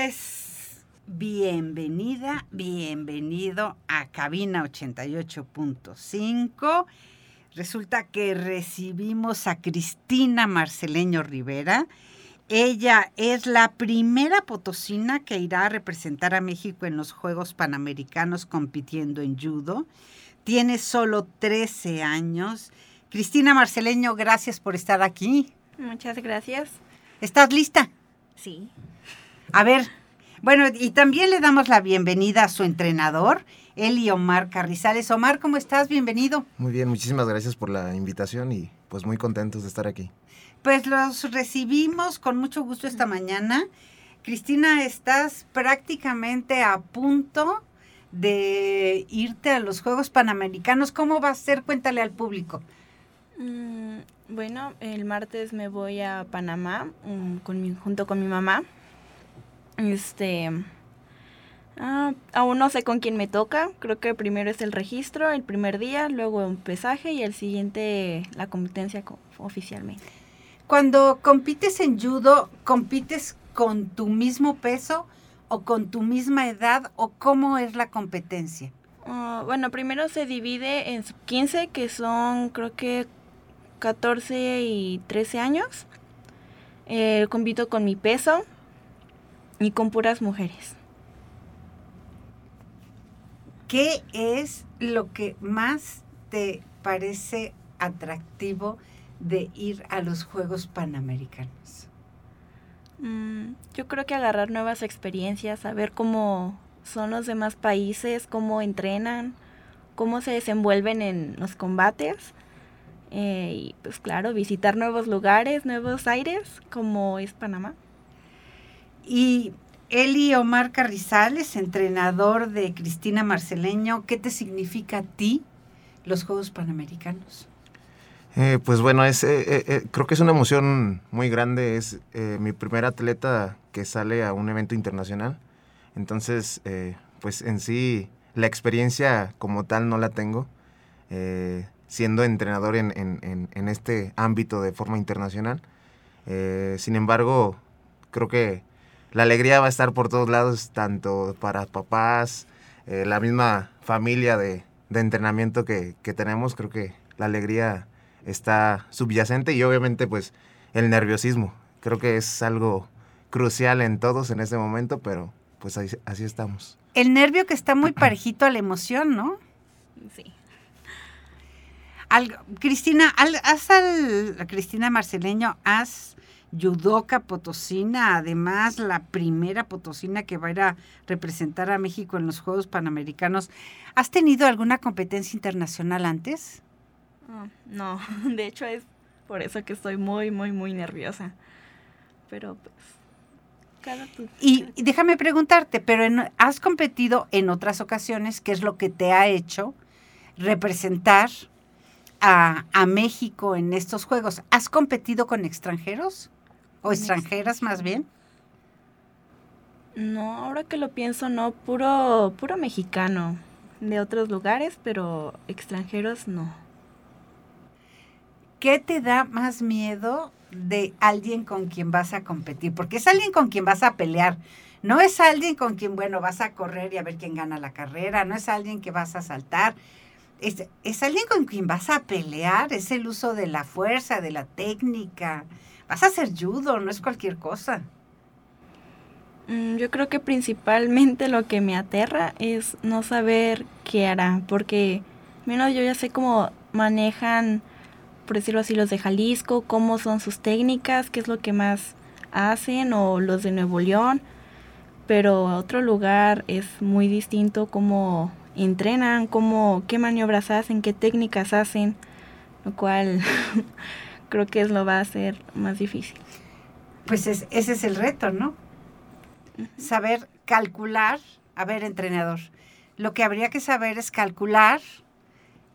Pues bienvenida, bienvenido a Cabina 88.5. Resulta que recibimos a Cristina Marceleño Rivera. Ella es la primera potosina que irá a representar a México en los Juegos Panamericanos compitiendo en judo. Tiene solo 13 años. Cristina Marceleño, gracias por estar aquí. Muchas gracias. ¿Estás lista? Sí. A ver, bueno, y también le damos la bienvenida a su entrenador, Eli Omar Carrizales. Omar, ¿cómo estás? Bienvenido. Muy bien, muchísimas gracias por la invitación y pues muy contentos de estar aquí. Pues los recibimos con mucho gusto esta mañana. Cristina, estás prácticamente a punto de irte a los Juegos Panamericanos. ¿Cómo va a ser? Cuéntale al público. Mm, bueno, el martes me voy a Panamá mm, con junto con mi mamá. Este. Ah, aún no sé con quién me toca. Creo que primero es el registro, el primer día, luego un pesaje y el siguiente la competencia oficialmente. Cuando compites en judo, ¿compites con tu mismo peso o con tu misma edad o cómo es la competencia? Ah, bueno, primero se divide en 15, que son creo que 14 y 13 años. Eh, compito con mi peso y con puras mujeres. ¿Qué es lo que más te parece atractivo de ir a los Juegos Panamericanos? Mm, yo creo que agarrar nuevas experiencias, saber cómo son los demás países, cómo entrenan, cómo se desenvuelven en los combates eh, y pues claro, visitar nuevos lugares, nuevos aires, como es Panamá. Y Eli Omar Carrizales, entrenador de Cristina Marceleño, ¿qué te significa a ti los Juegos Panamericanos? Eh, pues bueno, es, eh, creo que es una emoción muy grande. Es mi primer atleta que sale a un evento internacional. Entonces, pues en sí, la experiencia como tal no la tengo siendo entrenador en, este ámbito de forma internacional. Eh, sin embargo, creo que la alegría va a estar por todos lados, tanto para papás, eh, la misma familia de, entrenamiento que, tenemos, creo que la alegría está subyacente y obviamente pues el nerviosismo. Creo que es algo crucial en todos en este momento, pero pues así estamos. El nervio que está muy parejito a la emoción, ¿no? Sí. Cristina, haz al, Cristina Marceleño, haz judoka potosina, además la primera potosina que va a ir a representar a México en los Juegos Panamericanos. ¿Has tenido alguna competencia internacional antes? Ah, no, de hecho es por eso que estoy muy, muy, muy nerviosa. Pero pues... Cada y, y, déjame preguntarte, pero ¿has competido en otras ocasiones? ¿Qué es lo que te ha hecho representar a, México en estos Juegos. ¿Has competido con extranjeros? ¿O extranjeras más bien? No, ahora que lo pienso, no, puro, puro mexicano de otros lugares, pero extranjeros no. ¿Qué te da más miedo de alguien con quien vas a competir? Porque es alguien con quien vas a pelear. No es alguien con quien, bueno, vas a correr y a ver quién gana la carrera. No es alguien que vas a saltar es, alguien con quien vas a pelear, es el uso de la fuerza, de la técnica. Vas a hacer judo, no es cualquier cosa. Mm, yo creo que principalmente lo que me aterra es no saber qué hará, porque menos yo ya sé cómo manejan, por decirlo así, los de Jalisco, cómo son sus técnicas, qué es lo que más hacen, o los de Nuevo León, pero otro lugar es muy distinto cómo entrenan, cómo, qué maniobras hacen, qué técnicas hacen, lo cual creo que es lo va a ser más difícil. Pues ese es el reto, ¿no? Saber calcular, a ver, entrenador, lo que habría que saber es calcular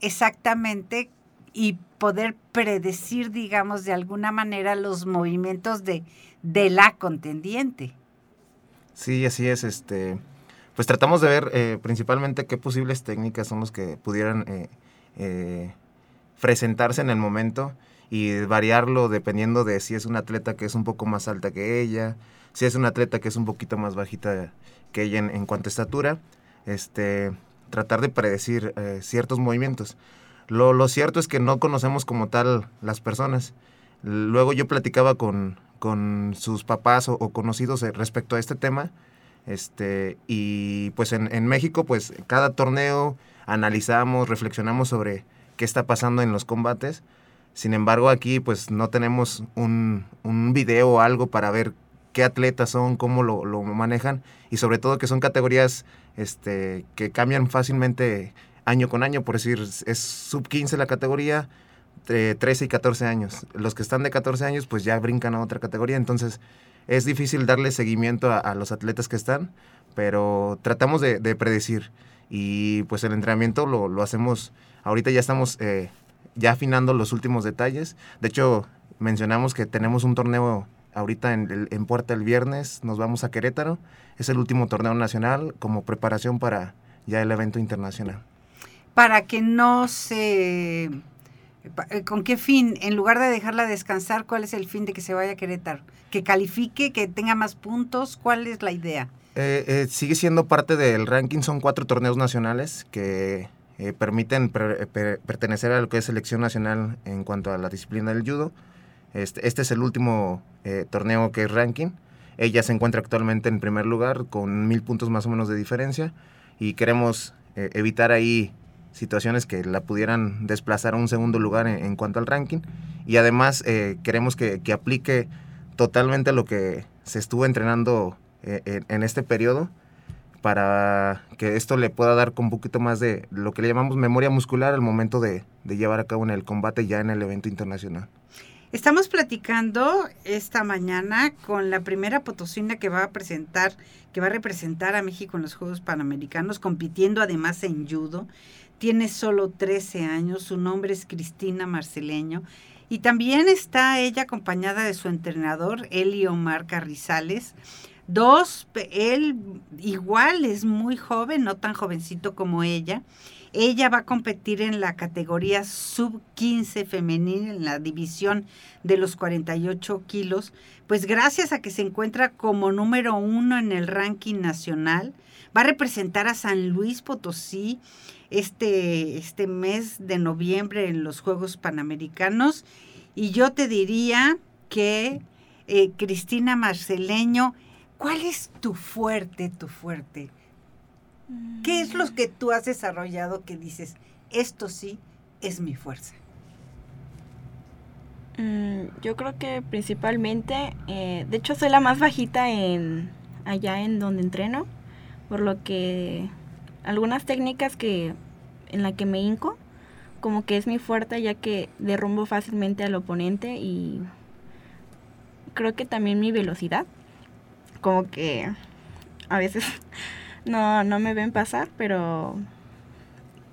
exactamente y poder predecir, digamos, de alguna manera los movimientos de, de la contendiente. Sí, así es, este pues tratamos de ver eh, principalmente qué posibles técnicas son los que pudieran eh, eh, presentarse en el momento y variarlo dependiendo de si es una atleta que es un poco más alta que ella, si es una atleta que es un poquito más bajita que ella en, cuanto a estatura, este, tratar de predecir eh, ciertos movimientos. Lo, lo, cierto es que no conocemos como tal las personas. Luego yo platicaba con, con sus papás o, conocidos eh, respecto a este tema. Este, y pues en, en, México, pues cada torneo analizamos, reflexionamos sobre qué está pasando en los combates. Sin embargo, aquí pues no tenemos un, un video o algo para ver qué atletas son, cómo lo, lo, manejan y sobre todo que son categorías este, que cambian fácilmente año con año, por decir, es sub 15 la categoría, 13 y 14 años. Los que están de 14 años pues ya brincan a otra categoría, entonces es difícil darle seguimiento a, los atletas que están, pero tratamos de, predecir. Y pues el entrenamiento lo, lo hacemos, ahorita ya estamos eh, ya afinando los últimos detalles, de hecho mencionamos que tenemos un torneo ahorita en, en Puerta el viernes, nos vamos a Querétaro, es el último torneo nacional como preparación para ya el evento internacional. Para que no se eh, ¿Con qué fin? En lugar de dejarla descansar, ¿cuál es el fin de que se vaya a Querétaro? ¿Que califique, que tenga más puntos? ¿Cuál es la idea? Eh, eh, sigue siendo parte del ranking, son cuatro torneos nacionales que permiten pertenecer a lo que es selección nacional en cuanto a la disciplina del judo. Este, este es el último torneo que es ranking. Ella se encuentra actualmente en primer lugar con mil puntos más o menos de diferencia y queremos evitar ahí situaciones que la pudieran desplazar a un segundo lugar en, cuanto al ranking. Y además eh, queremos que, aplique totalmente lo que se estuvo entrenando eh, en, este periodo para que esto le pueda dar con un poquito más de lo que le llamamos memoria muscular al momento de, llevar a cabo en el combate ya en el evento internacional. Estamos platicando esta mañana con la primera potosina que va a presentar, que va a representar a México en los Juegos Panamericanos, compitiendo además en judo tiene solo 13 años, su nombre es Cristina Marceleño y también está ella acompañada de su entrenador, Eli Omar Carrizales. Dos, él igual es muy joven, no tan jovencito como ella. Ella va a competir en la categoría sub 15 femenil, en la división de los 48 kilos, pues gracias a que se encuentra como número uno en el ranking nacional, va a representar a San Luis Potosí este, este mes de noviembre en los Juegos Panamericanos. Y yo te diría que, eh, Cristina Marceleño, ¿cuál es tu fuerte, tu fuerte? ¿Qué es lo que tú has desarrollado que dices, esto sí es mi fuerza? Mm, yo creo que principalmente, eh, de hecho soy la más bajita en allá en donde entreno, por lo que algunas técnicas que en la que me hinco como que es mi fuerte ya que derrumbo fácilmente al oponente y creo que también mi velocidad como que a veces no, no me ven pasar pero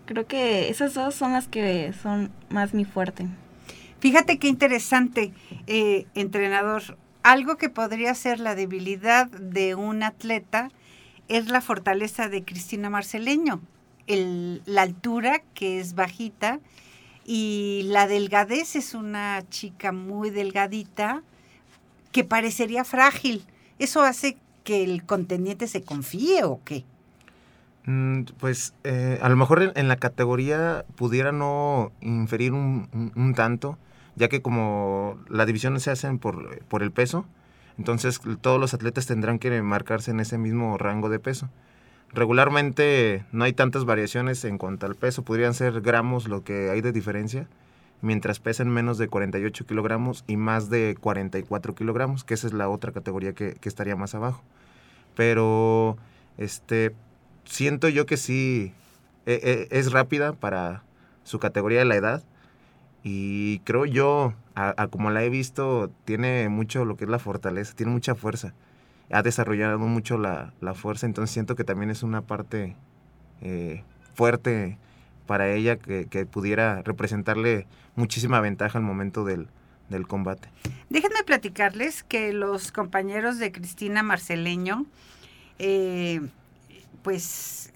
creo que esas dos son las que son más mi fuerte fíjate qué interesante eh, entrenador algo que podría ser la debilidad de un atleta es la fortaleza de Cristina Marceleño, el, la altura que es bajita y la delgadez es una chica muy delgadita que parecería frágil. ¿Eso hace que el contendiente se confíe o qué? Mm, pues eh, a lo mejor en, la categoría pudiera no inferir un, tanto, ya que como las divisiones se hacen por, por el peso, entonces todos los atletas tendrán que marcarse en ese mismo rango de peso. Regularmente no hay tantas variaciones en cuanto al peso, podrían ser gramos lo que hay de diferencia, mientras pesen menos de 48 kilogramos y más de 44 kilogramos, que esa es la otra categoría que, estaría más abajo. Pero este siento yo que sí e, e, es rápida para su categoría de la edad y creo yo, a, como la he visto, tiene mucho lo que es la fortaleza, tiene mucha fuerza. Ha desarrollado mucho la, fuerza, entonces siento que también es una parte eh, fuerte para ella que, pudiera representarle muchísima ventaja al momento del, combate. Déjenme platicarles que los compañeros de Cristina Marceleño, eh, pues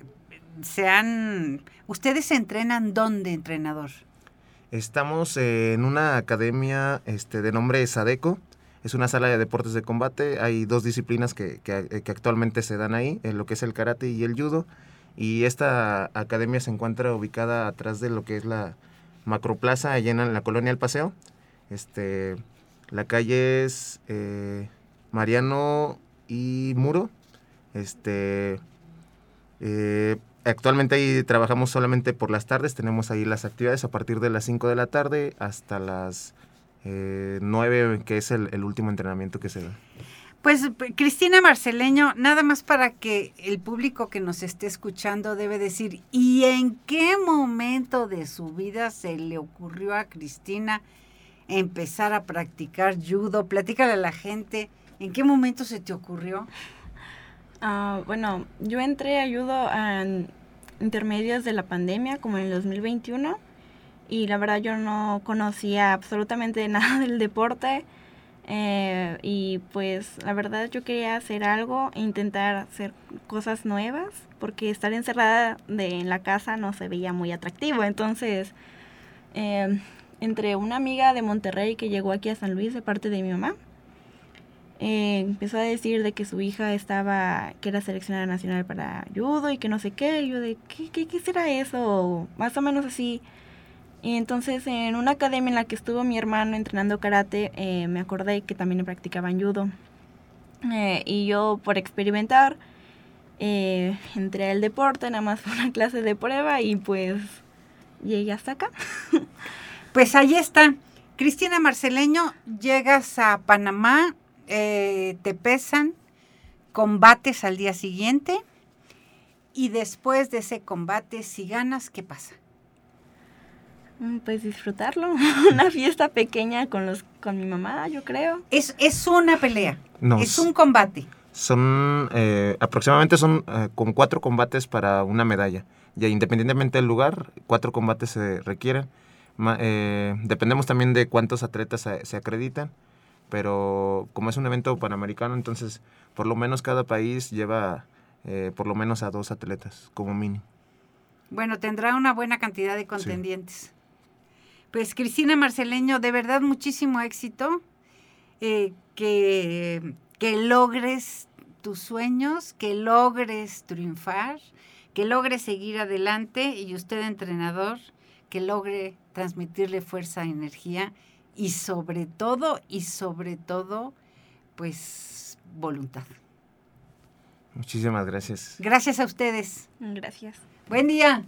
se han... ¿Ustedes se entrenan dónde, entrenador? Estamos en una academia este, de nombre Sadeco. Es una sala de deportes de combate. Hay dos disciplinas que, que, que actualmente se dan ahí, lo que es el karate y el judo. Y esta academia se encuentra ubicada atrás de lo que es la Macroplaza, allá en la colonia El Paseo. Este, la calle es eh, Mariano y Muro. Este, eh, actualmente ahí trabajamos solamente por las tardes. Tenemos ahí las actividades a partir de las 5 de la tarde hasta las eh, 9, que es el, el último entrenamiento que se da. Pues Cristina Marceleño, nada más para que el público que nos esté escuchando debe decir, ¿y en qué momento de su vida se le ocurrió a Cristina empezar a practicar judo? Platícale a la gente, ¿en qué momento se te ocurrió? Ah, bueno, yo entré a judo en intermedios de la pandemia, como en el 2021, y la verdad yo no conocía absolutamente nada del deporte eh, y pues la verdad yo quería hacer algo e intentar hacer cosas nuevas porque estar encerrada de, en la casa no se veía muy atractivo. Entonces, eh, entre una amiga de Monterrey que llegó aquí a San Luis de parte de mi mamá, eh, empezó a decir de que su hija estaba, que era seleccionada nacional para judo y que no sé qué. Y yo de, ¿qué, qué, qué será eso? Más o menos así. Y entonces en una academia en la que estuvo mi hermano entrenando karate, eh, me acordé que también practicaban judo. Eh, y yo por experimentar eh, entré al deporte, nada más fue una clase de prueba y pues llegué hasta acá. pues ahí está. Cristina Marceleño, llegas a Panamá, te pesan, combates al día siguiente y después de ese combate, si ganas, ¿qué pasa? Mm, pues disfrutarlo, una fiesta pequeña con los con mi mamá, yo creo. Es, es una pelea, es un combate. Son eh, aproximadamente son eh, con cuatro combates para una medalla. Ya independientemente del lugar, cuatro combates se requieren. Eh, dependemos también de cuántos atletas se, se, acreditan, pero como es un evento panamericano, entonces por lo menos cada país lleva por lo menos a dos atletas como mínimo. Bueno, tendrá una buena cantidad de contendientes. Pues Cristina Marceleño, de verdad muchísimo éxito, eh, que, que logres tus sueños, que logres triunfar, que logres seguir adelante y usted entrenador, que logre transmitirle fuerza, energía y sobre todo, y sobre todo, pues voluntad. Muchísimas gracias. Gracias a ustedes. Gracias. Buen día.